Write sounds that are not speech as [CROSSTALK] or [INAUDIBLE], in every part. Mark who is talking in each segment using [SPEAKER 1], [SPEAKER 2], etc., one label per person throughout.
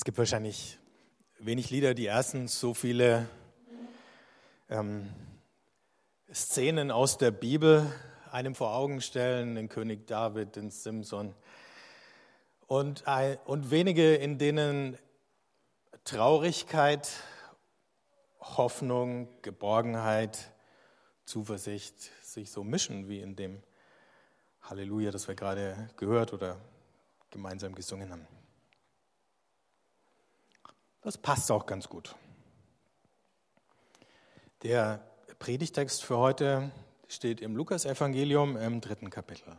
[SPEAKER 1] Es gibt wahrscheinlich wenig Lieder, die erstens so viele ähm, Szenen aus der Bibel einem vor Augen stellen, den König David, den Simson, und, und wenige, in denen Traurigkeit, Hoffnung, Geborgenheit, Zuversicht sich so mischen wie in dem Halleluja, das wir gerade gehört oder gemeinsam gesungen haben. Das passt auch ganz gut. Der Predigtext für heute steht im Lukasevangelium im dritten Kapitel.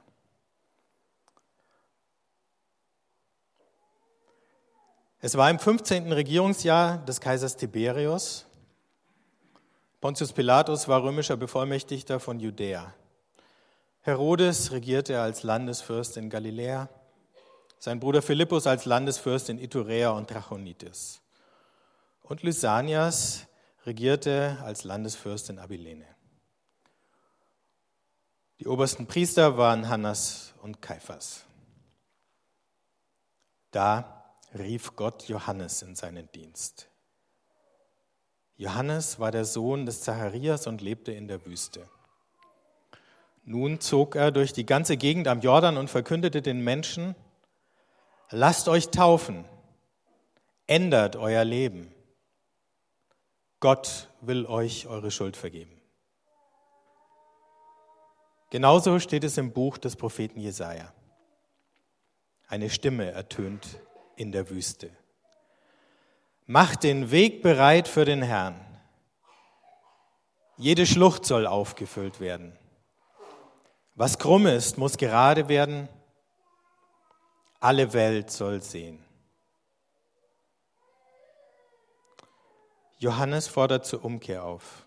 [SPEAKER 1] Es war im 15. Regierungsjahr des Kaisers Tiberius. Pontius Pilatus war römischer Bevollmächtigter von Judäa. Herodes regierte als Landesfürst in Galiläa, sein Bruder Philippus als Landesfürst in Iturea und Trachonitis. Und Lysanias regierte als Landesfürst in Abilene. Die obersten Priester waren Hannas und Kaiphas. Da rief Gott Johannes in seinen Dienst. Johannes war der Sohn des Zacharias und lebte in der Wüste. Nun zog er durch die ganze Gegend am Jordan und verkündete den Menschen, lasst euch taufen, ändert euer Leben. Gott will euch eure Schuld vergeben. Genauso steht es im Buch des Propheten Jesaja. Eine Stimme ertönt in der Wüste. Macht den Weg bereit für den Herrn. Jede Schlucht soll aufgefüllt werden. Was krumm ist, muss gerade werden. Alle Welt soll sehen. Johannes fordert zur Umkehr auf.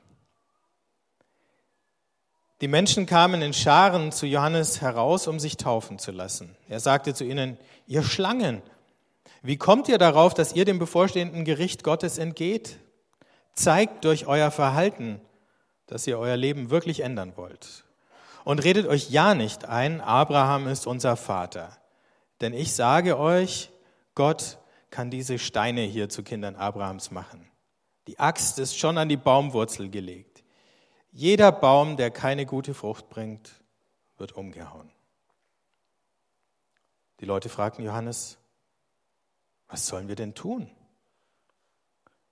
[SPEAKER 1] Die Menschen kamen in Scharen zu Johannes heraus, um sich taufen zu lassen. Er sagte zu ihnen, ihr Schlangen, wie kommt ihr darauf, dass ihr dem bevorstehenden Gericht Gottes entgeht? Zeigt durch euer Verhalten, dass ihr euer Leben wirklich ändern wollt. Und redet euch ja nicht ein, Abraham ist unser Vater. Denn ich sage euch, Gott kann diese Steine hier zu Kindern Abrahams machen. Die Axt ist schon an die Baumwurzel gelegt. Jeder Baum, der keine gute Frucht bringt, wird umgehauen. Die Leute fragten Johannes, was sollen wir denn tun?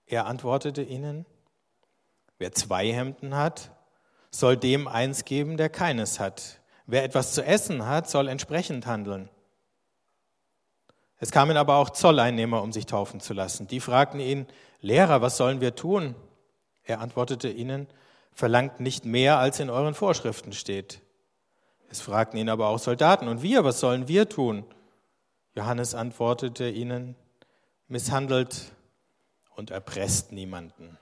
[SPEAKER 1] Er antwortete ihnen, wer zwei Hemden hat, soll dem eins geben, der keines hat. Wer etwas zu essen hat, soll entsprechend handeln. Es kamen aber auch Zolleinnehmer, um sich taufen zu lassen. Die fragten ihn, Lehrer, was sollen wir tun? Er antwortete ihnen, verlangt nicht mehr, als in euren Vorschriften steht. Es fragten ihn aber auch Soldaten, und wir, was sollen wir tun? Johannes antwortete ihnen, misshandelt und erpresst niemanden.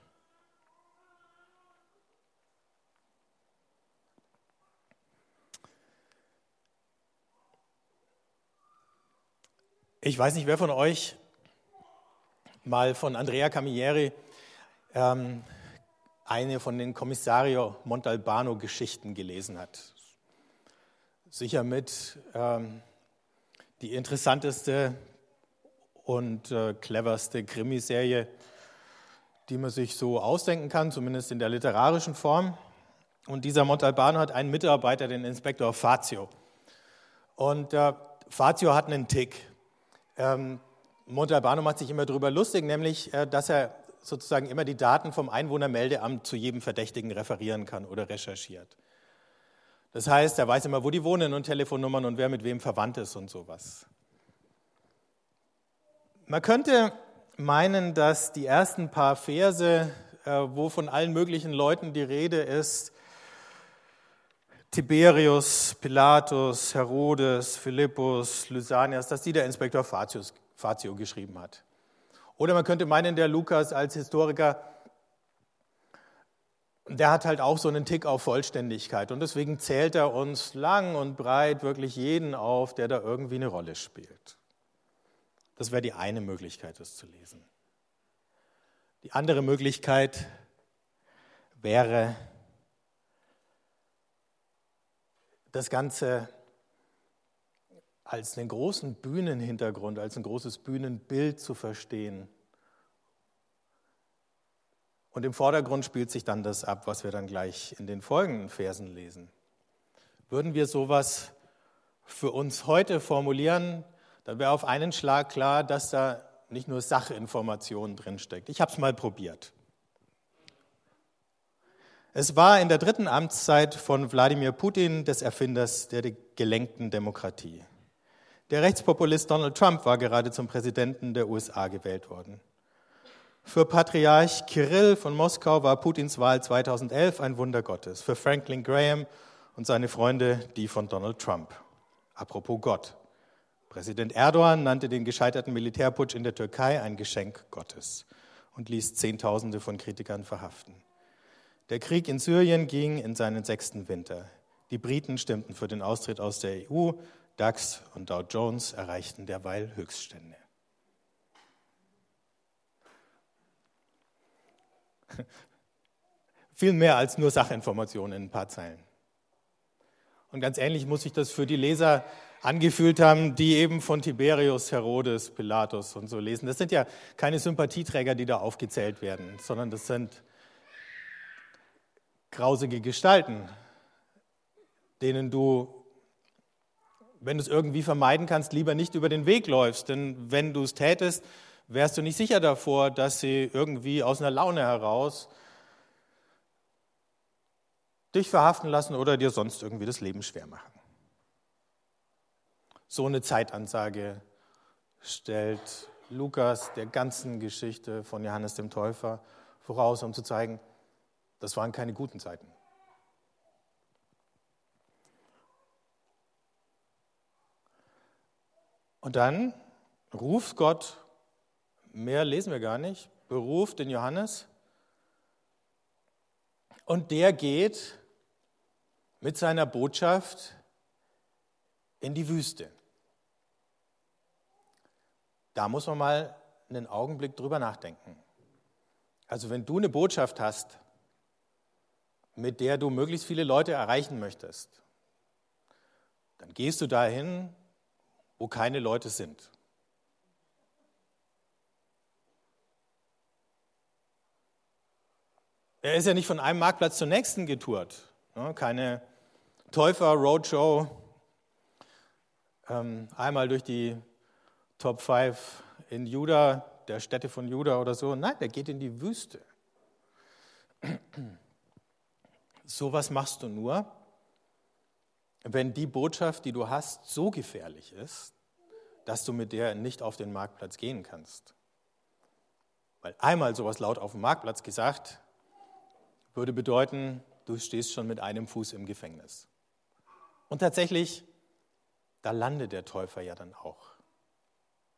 [SPEAKER 1] Ich weiß nicht, wer von euch mal von Andrea Camilleri ähm, eine von den Kommissario Montalbano Geschichten gelesen hat. Sicher mit ähm, die interessanteste und äh, cleverste Krimiserie, die man sich so ausdenken kann, zumindest in der literarischen Form. Und dieser Montalbano hat einen Mitarbeiter, den Inspektor Fazio. Und äh, Fazio hat einen Tick. Ähm, Montalbano macht sich immer darüber lustig, nämlich, äh, dass er sozusagen immer die Daten vom Einwohnermeldeamt zu jedem Verdächtigen referieren kann oder recherchiert. Das heißt, er weiß immer, wo die wohnen und Telefonnummern und wer mit wem verwandt ist und sowas. Man könnte meinen, dass die ersten paar Verse, äh, wo von allen möglichen Leuten die Rede ist, Tiberius, Pilatus, Herodes, Philippus, Lysanias, dass die der Inspektor Fatius, Fatio geschrieben hat. Oder man könnte meinen, der Lukas als Historiker, der hat halt auch so einen Tick auf Vollständigkeit und deswegen zählt er uns lang und breit wirklich jeden auf, der da irgendwie eine Rolle spielt. Das wäre die eine Möglichkeit, das zu lesen. Die andere Möglichkeit wäre, das Ganze als einen großen Bühnenhintergrund, als ein großes Bühnenbild zu verstehen. Und im Vordergrund spielt sich dann das ab, was wir dann gleich in den folgenden Versen lesen. Würden wir sowas für uns heute formulieren, dann wäre auf einen Schlag klar, dass da nicht nur Sachinformationen drinsteckt. Ich habe es mal probiert. Es war in der dritten Amtszeit von Wladimir Putin, des Erfinders der gelenkten Demokratie. Der Rechtspopulist Donald Trump war gerade zum Präsidenten der USA gewählt worden. Für Patriarch Kirill von Moskau war Putins Wahl 2011 ein Wunder Gottes. Für Franklin Graham und seine Freunde die von Donald Trump. Apropos Gott. Präsident Erdogan nannte den gescheiterten Militärputsch in der Türkei ein Geschenk Gottes und ließ Zehntausende von Kritikern verhaften. Der Krieg in Syrien ging in seinen sechsten Winter. Die Briten stimmten für den Austritt aus der EU, DAX und Dow Jones erreichten derweil Höchststände. [LAUGHS] Viel mehr als nur Sachinformationen in ein paar Zeilen. Und ganz ähnlich muss ich das für die Leser angefühlt haben, die eben von Tiberius, Herodes, Pilatus und so lesen. Das sind ja keine Sympathieträger, die da aufgezählt werden, sondern das sind grausige Gestalten, denen du, wenn du es irgendwie vermeiden kannst, lieber nicht über den Weg läufst. Denn wenn du es tätest, wärst du nicht sicher davor, dass sie irgendwie aus einer Laune heraus dich verhaften lassen oder dir sonst irgendwie das Leben schwer machen. So eine Zeitansage stellt Lukas der ganzen Geschichte von Johannes dem Täufer voraus, um zu zeigen, das waren keine guten Zeiten. Und dann ruft Gott, mehr lesen wir gar nicht, beruft den Johannes und der geht mit seiner Botschaft in die Wüste. Da muss man mal einen Augenblick drüber nachdenken. Also wenn du eine Botschaft hast, mit der du möglichst viele Leute erreichen möchtest, dann gehst du dahin, wo keine Leute sind. Er ist ja nicht von einem Marktplatz zum nächsten getourt. Ne? Keine Täufer-Roadshow, ähm, einmal durch die Top 5 in Juda, der Städte von Juda oder so. Nein, der geht in die Wüste. Sowas machst du nur, wenn die Botschaft, die du hast, so gefährlich ist, dass du mit der nicht auf den Marktplatz gehen kannst. Weil einmal sowas laut auf dem Marktplatz gesagt, würde bedeuten, du stehst schon mit einem Fuß im Gefängnis. Und tatsächlich, da landet der Täufer ja dann auch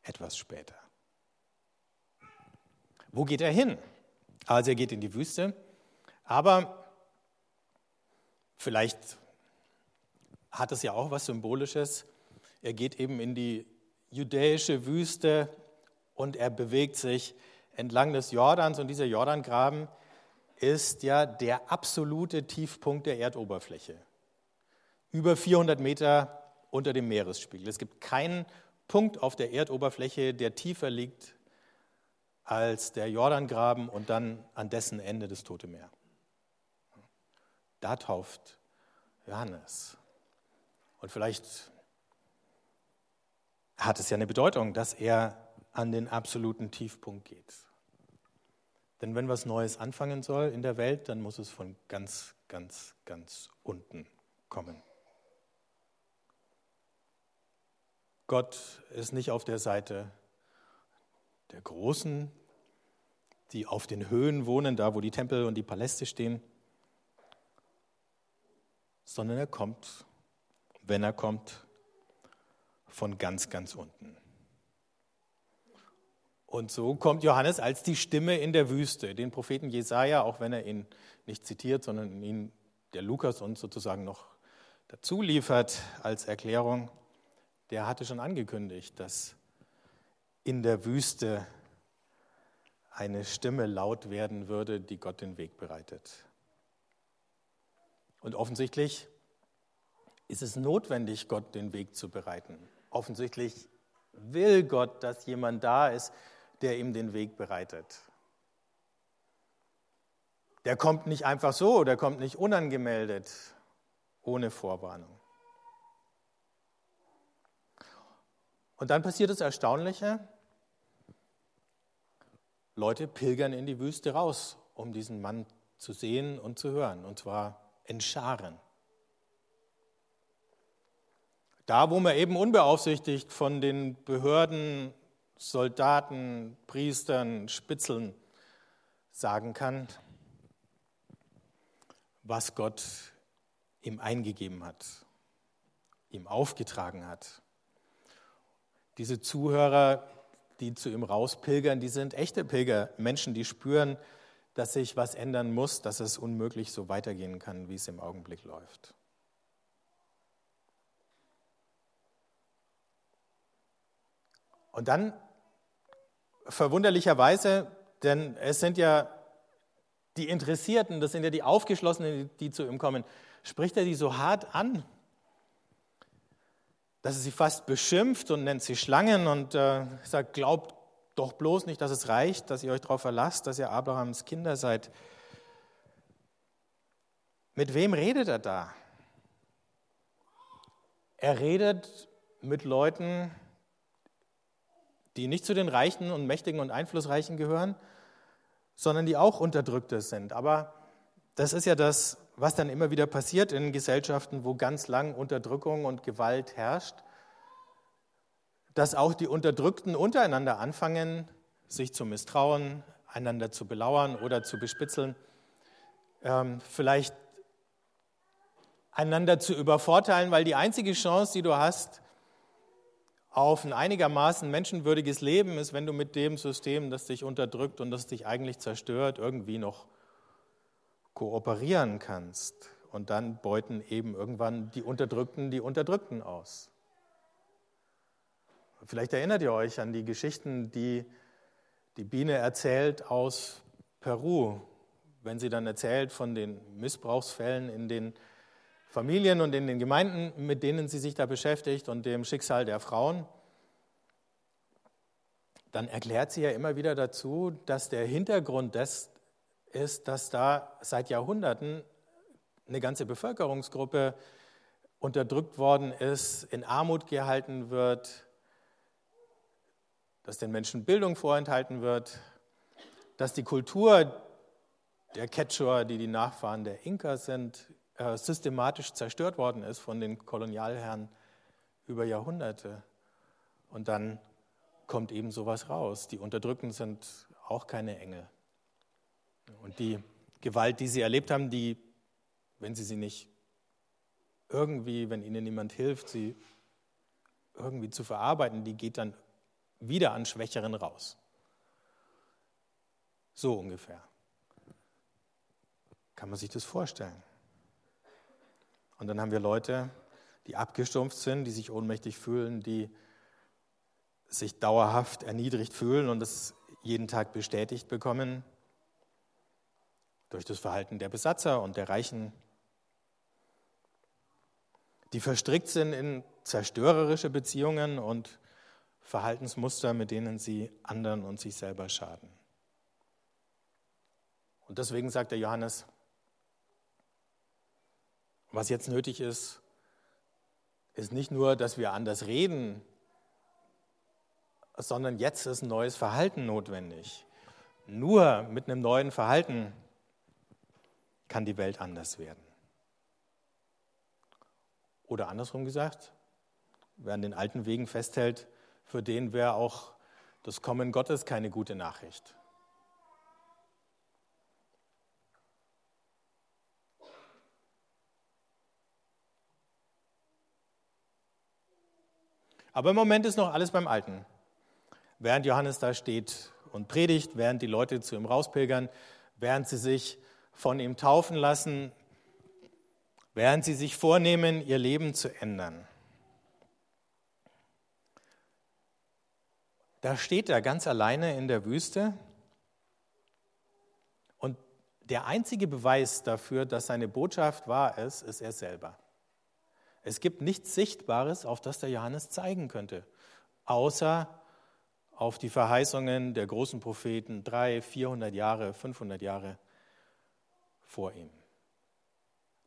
[SPEAKER 1] etwas später. Wo geht er hin? Also er geht in die Wüste, aber Vielleicht hat es ja auch was Symbolisches. Er geht eben in die judäische Wüste und er bewegt sich entlang des Jordans und dieser Jordangraben ist ja der absolute Tiefpunkt der Erdoberfläche. Über 400 Meter unter dem Meeresspiegel. Es gibt keinen Punkt auf der Erdoberfläche, der tiefer liegt als der Jordangraben und dann an dessen Ende das Tote Meer. Da tauft Johannes. Und vielleicht hat es ja eine Bedeutung, dass er an den absoluten Tiefpunkt geht. Denn wenn was Neues anfangen soll in der Welt, dann muss es von ganz, ganz, ganz unten kommen. Gott ist nicht auf der Seite der Großen, die auf den Höhen wohnen, da wo die Tempel und die Paläste stehen, sondern er kommt, wenn er kommt, von ganz, ganz unten. Und so kommt Johannes als die Stimme in der Wüste. Den Propheten Jesaja, auch wenn er ihn nicht zitiert, sondern ihn der Lukas uns sozusagen noch dazu liefert als Erklärung, der hatte schon angekündigt, dass in der Wüste eine Stimme laut werden würde, die Gott den Weg bereitet. Und offensichtlich ist es notwendig, Gott den Weg zu bereiten. Offensichtlich will Gott, dass jemand da ist, der ihm den Weg bereitet. Der kommt nicht einfach so, der kommt nicht unangemeldet, ohne Vorwarnung. Und dann passiert das Erstaunliche. Leute pilgern in die Wüste raus, um diesen Mann zu sehen und zu hören, und zwar in Scharen. Da, wo man eben unbeaufsichtigt von den Behörden, Soldaten, Priestern, Spitzeln sagen kann, was Gott ihm eingegeben hat, ihm aufgetragen hat. Diese Zuhörer, die zu ihm rauspilgern, die sind echte Pilger, Menschen, die spüren, dass sich was ändern muss, dass es unmöglich so weitergehen kann, wie es im Augenblick läuft. Und dann verwunderlicherweise, denn es sind ja die Interessierten, das sind ja die Aufgeschlossenen, die zu ihm kommen, spricht er die so hart an, dass er sie fast beschimpft und nennt sie Schlangen und äh, sagt, glaubt doch bloß nicht, dass es reicht, dass ihr euch darauf verlasst, dass ihr Abrahams Kinder seid. Mit wem redet er da? Er redet mit Leuten, die nicht zu den Reichen und Mächtigen und Einflussreichen gehören, sondern die auch Unterdrückte sind. Aber das ist ja das, was dann immer wieder passiert in Gesellschaften, wo ganz lang Unterdrückung und Gewalt herrscht, dass auch die Unterdrückten untereinander anfangen, sich zu misstrauen, einander zu belauern oder zu bespitzeln, ähm, vielleicht einander zu übervorteilen, weil die einzige Chance, die du hast, auf ein einigermaßen menschenwürdiges Leben ist, wenn du mit dem System, das dich unterdrückt und das dich eigentlich zerstört, irgendwie noch kooperieren kannst. Und dann beuten eben irgendwann die Unterdrückten die Unterdrückten aus. Vielleicht erinnert ihr euch an die Geschichten, die die Biene erzählt aus Peru, wenn sie dann erzählt von den Missbrauchsfällen in den Familien und in den Gemeinden, mit denen sie sich da beschäftigt und dem Schicksal der Frauen, dann erklärt sie ja immer wieder dazu, dass der Hintergrund des ist, dass da seit Jahrhunderten eine ganze Bevölkerungsgruppe unterdrückt worden ist, in Armut gehalten wird, dass den Menschen Bildung vorenthalten wird, dass die Kultur der Quechua, die die Nachfahren der Inka sind, äh, systematisch zerstört worden ist von den Kolonialherren über Jahrhunderte. Und dann kommt eben sowas raus. Die Unterdrückten sind auch keine Engel. Und die Gewalt, die sie erlebt haben, die, wenn sie sie nicht irgendwie, wenn ihnen niemand hilft, sie irgendwie zu verarbeiten, die geht dann wieder an Schwächeren raus. So ungefähr. Kann man sich das vorstellen? Und dann haben wir Leute, die abgestumpft sind, die sich ohnmächtig fühlen, die sich dauerhaft erniedrigt fühlen und es jeden Tag bestätigt bekommen durch das Verhalten der Besatzer und der Reichen, die verstrickt sind in zerstörerische Beziehungen und Verhaltensmuster, mit denen sie anderen und sich selber schaden. Und deswegen sagt der Johannes, was jetzt nötig ist, ist nicht nur, dass wir anders reden, sondern jetzt ist ein neues Verhalten notwendig. Nur mit einem neuen Verhalten kann die Welt anders werden. Oder andersrum gesagt, wer an den alten Wegen festhält, für den wäre auch das Kommen Gottes keine gute Nachricht. Aber im Moment ist noch alles beim Alten. Während Johannes da steht und predigt, während die Leute zu ihm rauspilgern, während sie sich von ihm taufen lassen, während sie sich vornehmen, ihr Leben zu ändern. Da steht er ganz alleine in der Wüste und der einzige Beweis dafür, dass seine Botschaft wahr ist, ist er selber. Es gibt nichts Sichtbares, auf das der Johannes zeigen könnte, außer auf die Verheißungen der großen Propheten drei, 400 Jahre, 500 Jahre vor ihm.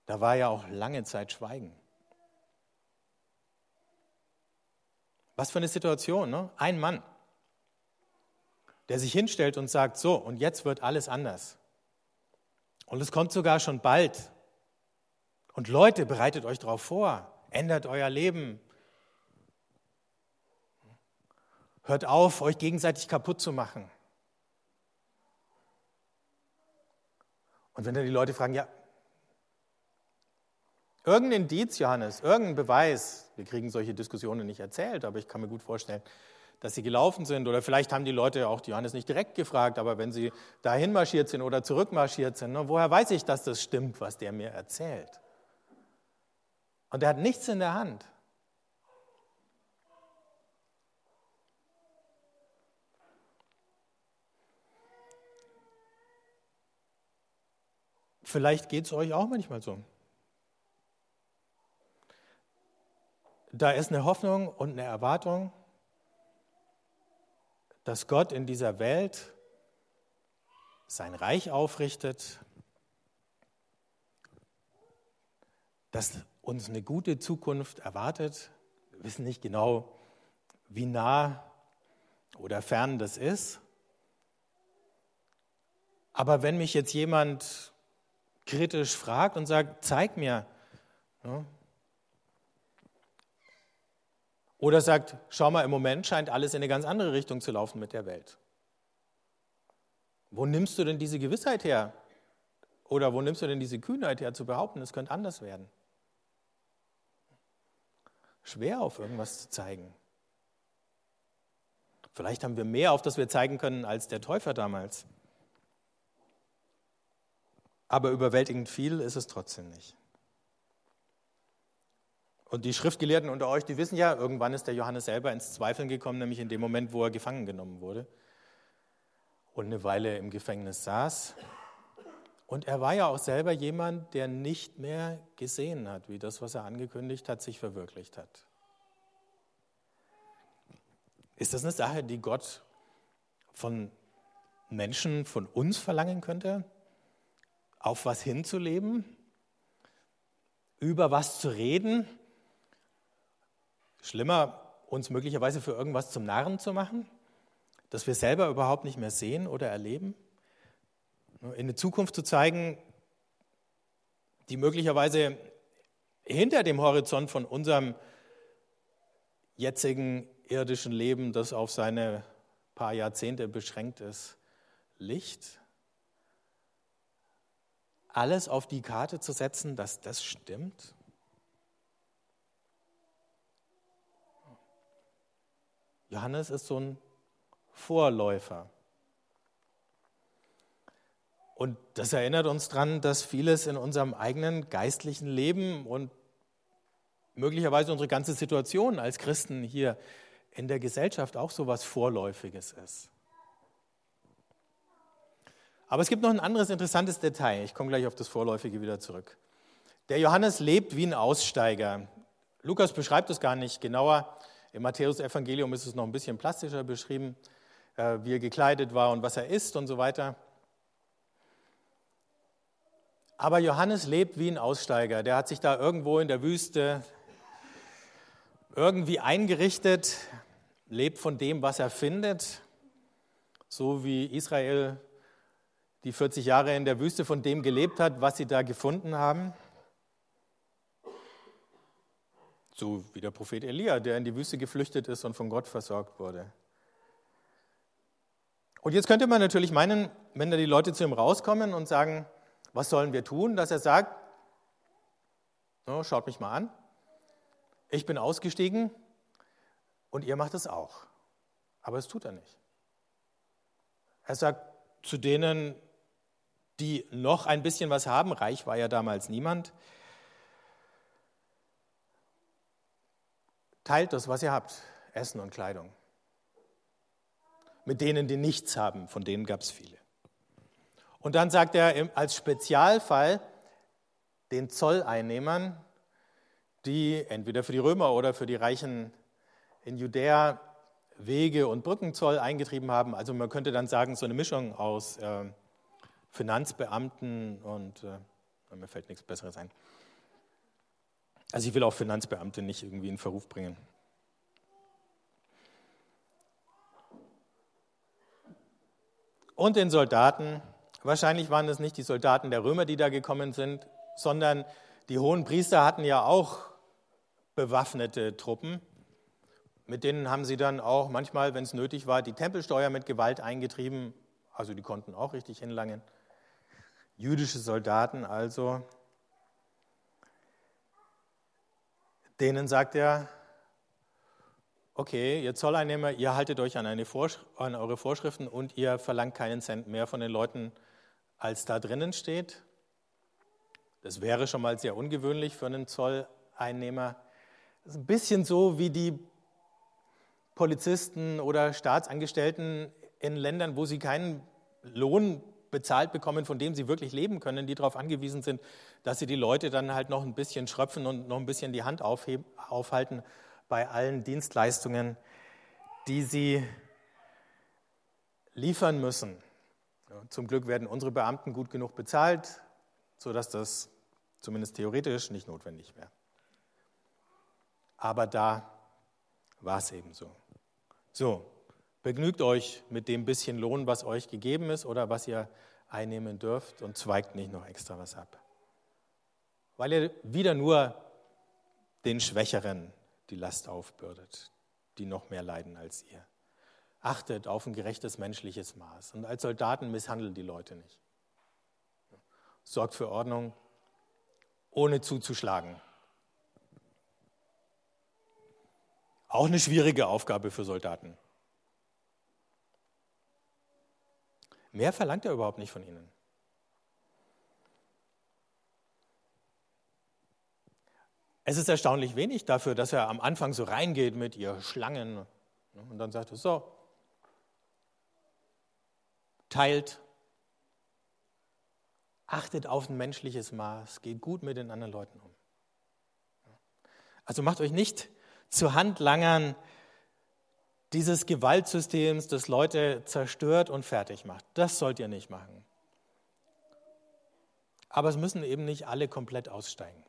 [SPEAKER 1] Da war ja auch lange Zeit Schweigen. Was für eine Situation, ne? Ein Mann, der sich hinstellt und sagt, so, und jetzt wird alles anders. Und es kommt sogar schon bald. Und Leute, bereitet euch darauf vor, ändert euer Leben. Hört auf, euch gegenseitig kaputt zu machen. Und wenn dann die Leute fragen, ja, irgendein Indiz, Johannes, irgendein Beweis, wir kriegen solche Diskussionen nicht erzählt, aber ich kann mir gut vorstellen, dass sie gelaufen sind. Oder vielleicht haben die Leute auch Johannes nicht direkt gefragt, aber wenn sie dahin marschiert sind oder zurückmarschiert sind, ne, woher weiß ich, dass das stimmt, was der mir erzählt? Und er hat nichts in der Hand. Vielleicht geht es euch auch manchmal so. Da ist eine Hoffnung und eine Erwartung, dass Gott in dieser Welt sein Reich aufrichtet, dass uns eine gute Zukunft erwartet. Wir wissen nicht genau, wie nah oder fern das ist. Aber wenn mich jetzt jemand kritisch fragt und sagt, zeig mir, ne, oder sagt, schau mal, im Moment scheint alles in eine ganz andere Richtung zu laufen mit der Welt. Wo nimmst du denn diese Gewissheit her? Oder wo nimmst du denn diese Kühnheit her, zu behaupten, es könnte anders werden? Schwer auf irgendwas zu zeigen. Vielleicht haben wir mehr, auf das wir zeigen können, als der Täufer damals. Aber überwältigend viel ist es trotzdem nicht. Und die Schriftgelehrten unter euch, die wissen ja, irgendwann ist der Johannes selber ins Zweifeln gekommen, nämlich in dem Moment, wo er gefangen genommen wurde und eine Weile im Gefängnis saß. Und er war ja auch selber jemand, der nicht mehr gesehen hat, wie das, was er angekündigt hat, sich verwirklicht hat. Ist das eine Sache, die Gott von Menschen, von uns verlangen könnte? Auf was hinzuleben? Über was zu reden? Schlimmer, uns möglicherweise für irgendwas zum Narren zu machen, das wir selber überhaupt nicht mehr sehen oder erleben. In eine Zukunft zu zeigen, die möglicherweise hinter dem Horizont von unserem jetzigen irdischen Leben, das auf seine paar Jahrzehnte beschränkt ist, Licht. Alles auf die Karte zu setzen, dass das stimmt. Johannes ist so ein Vorläufer. Und das erinnert uns daran, dass vieles in unserem eigenen geistlichen Leben und möglicherweise unsere ganze Situation als Christen hier in der Gesellschaft auch so was Vorläufiges ist. Aber es gibt noch ein anderes interessantes Detail. Ich komme gleich auf das Vorläufige wieder zurück. Der Johannes lebt wie ein Aussteiger. Lukas beschreibt es gar nicht genauer. Im Matthäus-Evangelium ist es noch ein bisschen plastischer beschrieben, äh, wie er gekleidet war und was er isst und so weiter. Aber Johannes lebt wie ein Aussteiger. Der hat sich da irgendwo in der Wüste irgendwie eingerichtet, lebt von dem, was er findet, so wie Israel die 40 Jahre in der Wüste von dem gelebt hat, was sie da gefunden haben. So wie der Prophet Elia, der in die Wüste geflüchtet ist und von Gott versorgt wurde. Und jetzt könnte man natürlich meinen, wenn da die Leute zu ihm rauskommen und sagen, was sollen wir tun, dass er sagt, oh, schaut mich mal an, ich bin ausgestiegen und ihr macht es auch. Aber es tut er nicht. Er sagt zu denen, die noch ein bisschen was haben, reich war ja damals niemand, Teilt das, was ihr habt, Essen und Kleidung. Mit denen, die nichts haben, von denen gab es viele. Und dann sagt er als Spezialfall den Zolleinnehmern, die entweder für die Römer oder für die Reichen in Judäa Wege und Brückenzoll eingetrieben haben. Also man könnte dann sagen, so eine Mischung aus äh, Finanzbeamten und äh, mir fällt nichts Besseres ein. Also ich will auch Finanzbeamte nicht irgendwie in Verruf bringen. Und den Soldaten, wahrscheinlich waren es nicht die Soldaten der Römer, die da gekommen sind, sondern die hohen Priester hatten ja auch bewaffnete Truppen. Mit denen haben sie dann auch manchmal, wenn es nötig war, die Tempelsteuer mit Gewalt eingetrieben. Also die konnten auch richtig hinlangen. Jüdische Soldaten also. Denen sagt er, okay, ihr Zolleinnehmer, ihr haltet euch an, an, eure Vorschriften und ihr verlangt keinen Cent mehr von den Leuten, als da drinnen steht. Das wäre schon mal sehr ungewöhnlich für einen Zolleinnehmer. Das ist ein bisschen so wie die Polizisten oder Staatsangestellten in Ländern, wo sie keinen Lohn bezahlt bekommen, von dem sie wirklich leben können, die darauf angewiesen sind, dass sie die Leute dann halt noch ein bisschen schröpfen und noch ein bisschen die Hand aufheben, aufhalten bei allen Dienstleistungen, die sie liefern müssen. Zum Glück werden unsere Beamten gut genug bezahlt, sodass das zumindest theoretisch nicht notwendig wäre. Aber da war es eben so. So, begnügt euch mit dem bisschen Lohn, was euch gegeben ist oder was ihr einnehmen dürft und zweigt nicht noch extra was ab. Weil ihr wieder nur den Schwächeren die Last aufbürdet, die noch mehr leiden als ihr. Achtet auf ein gerechtes menschliches Maß. Und als Soldaten misshandelt die Leute nicht. Sorgt für Ordnung, ohne zuzuschlagen. Auch eine schwierige Aufgabe für Soldaten. Mehr verlangt er überhaupt nicht von ihnen. Es ist erstaunlich wenig dafür, dass er am Anfang so reingeht mit ihr Schlangen und dann sagt er so, teilt, achtet auf ein menschliches Maß, geht gut mit den anderen Leuten um. Also macht euch nicht zu Handlangern dieses Gewaltsystems, das Leute zerstört und fertig macht. Das sollt ihr nicht machen. Aber es müssen eben nicht alle komplett aussteigen.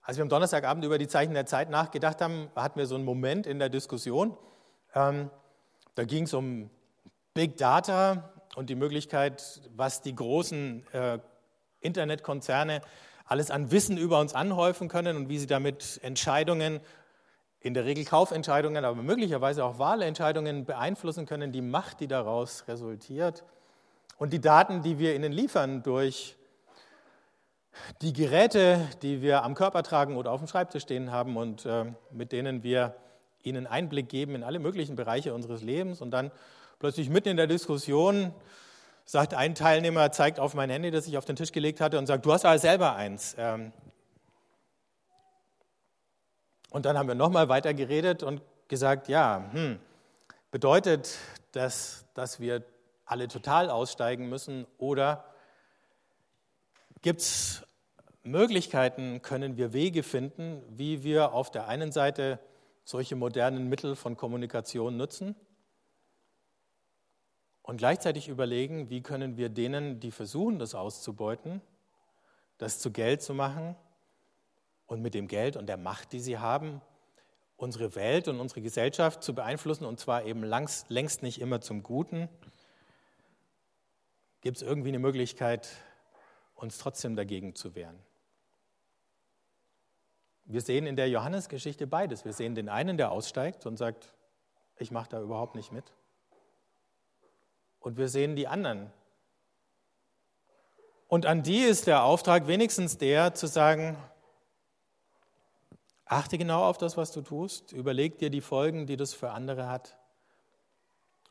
[SPEAKER 1] Als wir am Donnerstagabend über die Zeichen der Zeit nachgedacht haben, hatten wir so einen Moment in der Diskussion. Ähm, da ging es um Big Data und die Möglichkeit, was die großen äh, Internetkonzerne alles an Wissen über uns anhäufen können und wie sie damit Entscheidungen, in der Regel Kaufentscheidungen, aber möglicherweise auch Wahlentscheidungen beeinflussen können, die Macht, die daraus resultiert und die Daten, die wir ihnen liefern durch die Geräte, die wir am Körper tragen oder auf dem Schreibtisch stehen haben und äh, mit denen wir ihnen Einblick geben in alle möglichen Bereiche unseres Lebens und dann plötzlich mitten in der Diskussion sagt ein Teilnehmer, zeigt auf mein Handy, das ich auf den Tisch gelegt hatte und sagt, du hast aber selber eins. Ähm, und dann haben wir nochmal weiter geredet und gesagt, ja, hm, bedeutet das, dass wir alle total aussteigen müssen oder Gibt es Möglichkeiten, können wir Wege finden, wie wir auf der einen Seite solche modernen Mittel von Kommunikation nutzen und gleichzeitig überlegen, wie können wir denen, die versuchen, das auszubeuten, das zu Geld zu machen und mit dem Geld und der Macht, die sie haben, unsere Welt und unsere Gesellschaft zu beeinflussen und zwar eben längst nicht immer zum Guten. Gibt es irgendwie eine Möglichkeit, uns trotzdem dagegen zu wehren. Wir sehen in der Johannesgeschichte beides. Wir sehen den einen, der aussteigt und sagt, ich mache da überhaupt nicht mit. Und wir sehen die anderen. Und an die ist der Auftrag wenigstens der, zu sagen, achte genau auf das, was du tust, überleg dir die Folgen, die das für andere hat.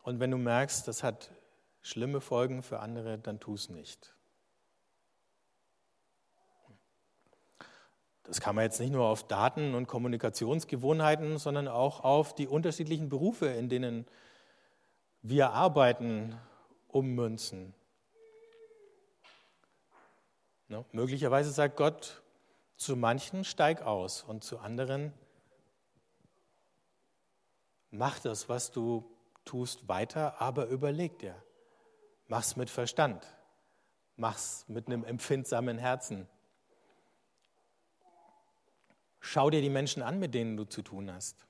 [SPEAKER 1] Und wenn du merkst, das hat schlimme Folgen für andere, dann tu es nicht. Das kann man jetzt nicht nur auf Daten und Kommunikationsgewohnheiten, sondern auch auf die unterschiedlichen Berufe, in denen wir arbeiten, ummünzen. Ne? Möglicherweise sagt Gott, Zu manchen steig aus und zu anderen mach das, was du tust, weiter, aber überleg dir. Mach's mit Verstand. Mach's mit einem empfindsamen Herzen. Schau dir die Menschen an, mit denen du zu tun hast.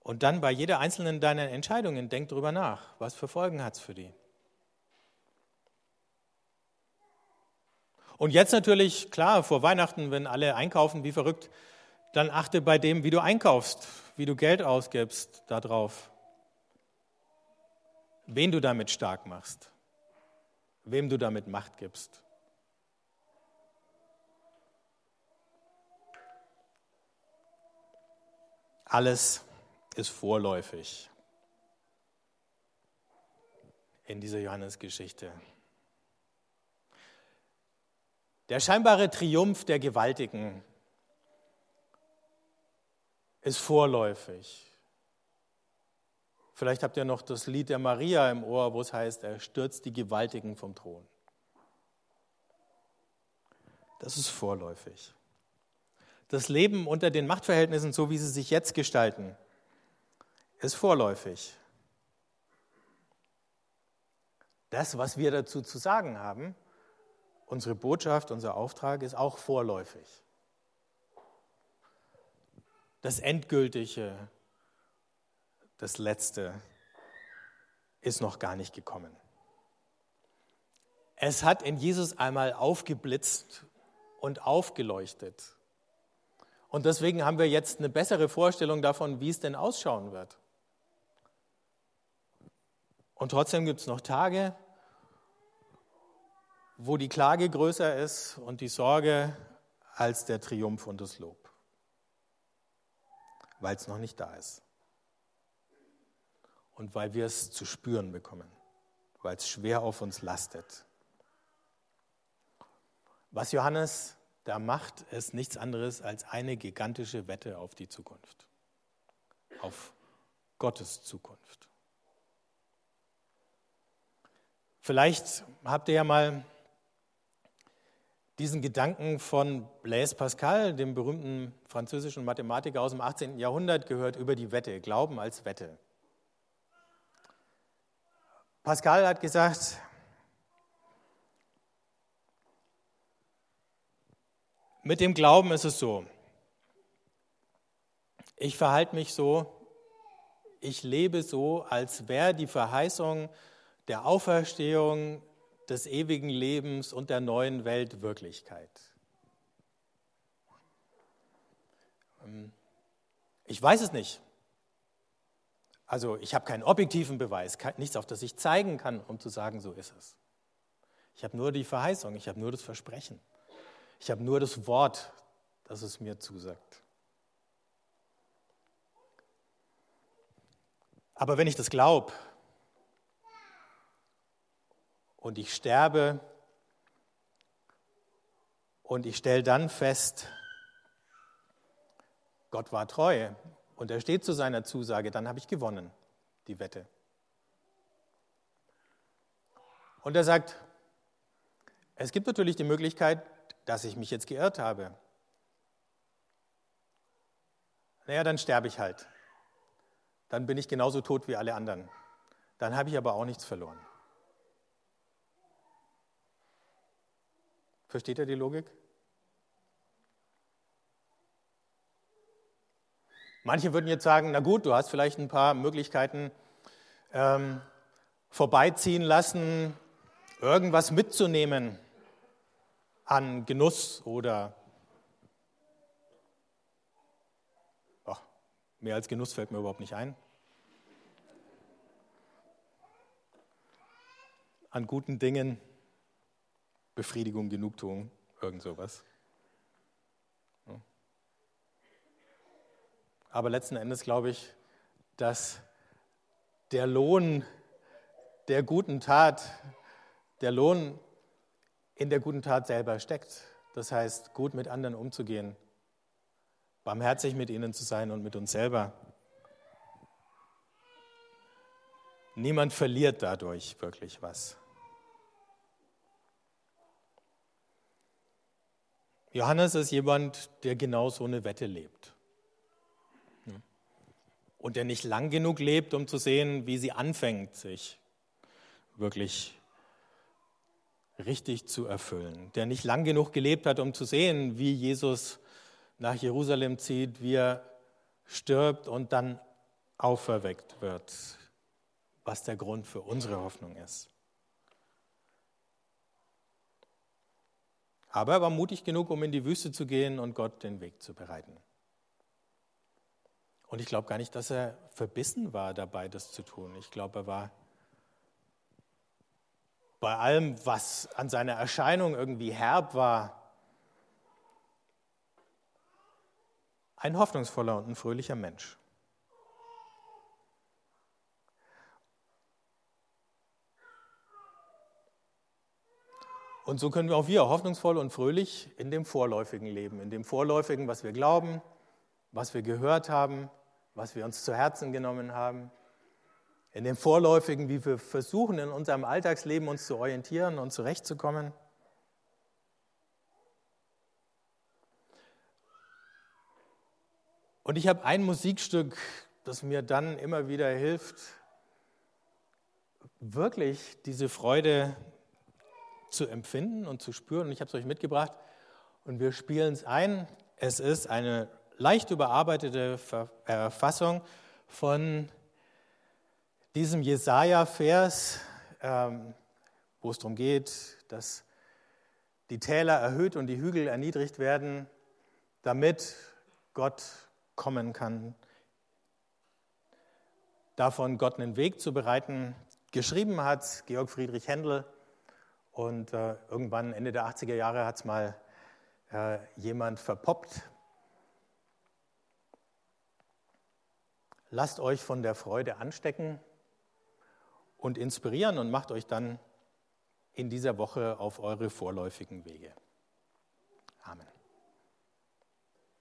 [SPEAKER 1] Und dann bei jeder einzelnen deiner Entscheidungen denk drüber nach, was für Folgen hat es für die. Und jetzt natürlich, klar, vor Weihnachten, wenn alle einkaufen wie verrückt, dann achte bei dem, wie du einkaufst, wie du Geld ausgibst, darauf, wen du damit stark machst, wem du damit Macht gibst. Alles ist vorläufig in dieser Johannesgeschichte. Der scheinbare Triumph der Gewaltigen ist vorläufig. Vielleicht habt ihr noch das Lied der Maria im Ohr, wo es heißt, er stürzt die Gewaltigen vom Thron. Das ist vorläufig. Das Leben unter den Machtverhältnissen, so wie sie sich jetzt gestalten, ist vorläufig. Das, was wir dazu zu sagen haben, unsere Botschaft, unser Auftrag ist auch vorläufig. Das Endgültige, das Letzte ist noch gar nicht gekommen. Es hat in Jesus einmal aufgeblitzt und aufgeleuchtet. Und deswegen haben wir jetzt eine bessere Vorstellung davon, wie es denn ausschauen wird. Und trotzdem gibt es noch Tage, wo die Klage größer ist und die Sorge als der Triumph und das Lob, weil es noch nicht da ist und weil wir es zu spüren bekommen, weil es schwer auf uns lastet. Was Johannes da macht, ist nichts anderes als eine gigantische Wette auf die Zukunft, auf Gottes Zukunft. Vielleicht habt ihr ja mal diesen Gedanken von Blaise Pascal, dem berühmten französischen Mathematiker aus dem 18. Jahrhundert, gehört über die Wette, Glauben als Wette. Pascal hat gesagt, mit dem Glauben ist es so, ich verhalte mich so, ich lebe so, als wäre die Verheißung der Auferstehung des ewigen Lebens und der neuen Welt Wirklichkeit. Ähm, ich weiß es nicht. Also ich habe keinen objektiven Beweis, nichts, auf das ich zeigen kann, um zu sagen, so ist es. Ich habe nur die Verheißung, ich habe nur das Versprechen. Ich habe nur das Wort, das es mir zusagt. Aber wenn ich das glaube, und ich sterbe und ich stelle dann fest, Gott war treu und er steht zu seiner Zusage, dann habe ich gewonnen, die Wette. Und er sagt, es gibt natürlich die Möglichkeit, dass ich mich jetzt geirrt habe. Naja, dann sterbe ich halt. Dann bin ich genauso tot wie alle anderen. Dann habe ich aber auch nichts verloren. Versteht ihr die Logik? Manche würden jetzt sagen, na gut, du hast vielleicht ein paar Möglichkeiten ähm, vorbeiziehen lassen, irgendwas mitzunehmen an Genuss oder ach, mehr als Genuss fällt mir überhaupt nicht ein. An guten Dingen Befriedigung, Genugtuung, irgend sowas. Aber letzten Endes glaube ich, dass der Lohn der guten Tat, der Lohn in der guten Tat selber steckt. Das heißt, gut mit anderen umzugehen, barmherzig mit ihnen zu sein und mit uns selber. Niemand verliert dadurch wirklich was. Johannes ist jemand, der genau so eine Wette lebt. Und der nicht lang genug lebt, um zu sehen, wie sie anfängt, sich wirklich richtig zu erfüllen. Der nicht lang genug gelebt hat, um zu sehen, wie Jesus nach Jerusalem zieht, wie er stirbt und dann auferweckt wird, was der Grund für unsere Hoffnung ist. Aber er war mutig genug, um in die Wüste zu gehen und Gott den Weg zu bereiten. Und ich glaube gar nicht, dass er verbissen war dabei, das zu tun. Ich glaube, er war bei allem, was an seiner Erscheinung irgendwie herb war, ein hoffnungsvoller und ein fröhlicher Mensch. Und so können wir auch wir hoffnungsvoll und fröhlich in dem Vorläufigen leben, in dem Vorläufigen, was wir glauben, was wir gehört haben, was wir uns zu Herzen genommen haben, in dem Vorläufigen, wie wir versuchen, in unserem Alltagsleben uns zu orientieren und zurechtzukommen. Und ich habe ein Musikstück, das mir dann immer wieder hilft, wirklich diese Freude zu empfinden und zu spüren. Und ich habe es euch mitgebracht und wir spielen es ein. Es ist eine leicht überarbeitete Fassung von diesem Jesaja-Vers, ähm, wo es darum geht, dass die Täler erhöht und die Hügel erniedrigt werden, damit Gott kommen kann. Davon Gott einen Weg zu bereiten. Geschrieben hat Georg Friedrich Händel und äh, irgendwann Ende der 80er Jahre hat es mal äh, jemand verpoppt. Lasst euch von der Freude anstecken und inspirieren und macht euch dann in dieser Woche auf eure vorläufigen Wege.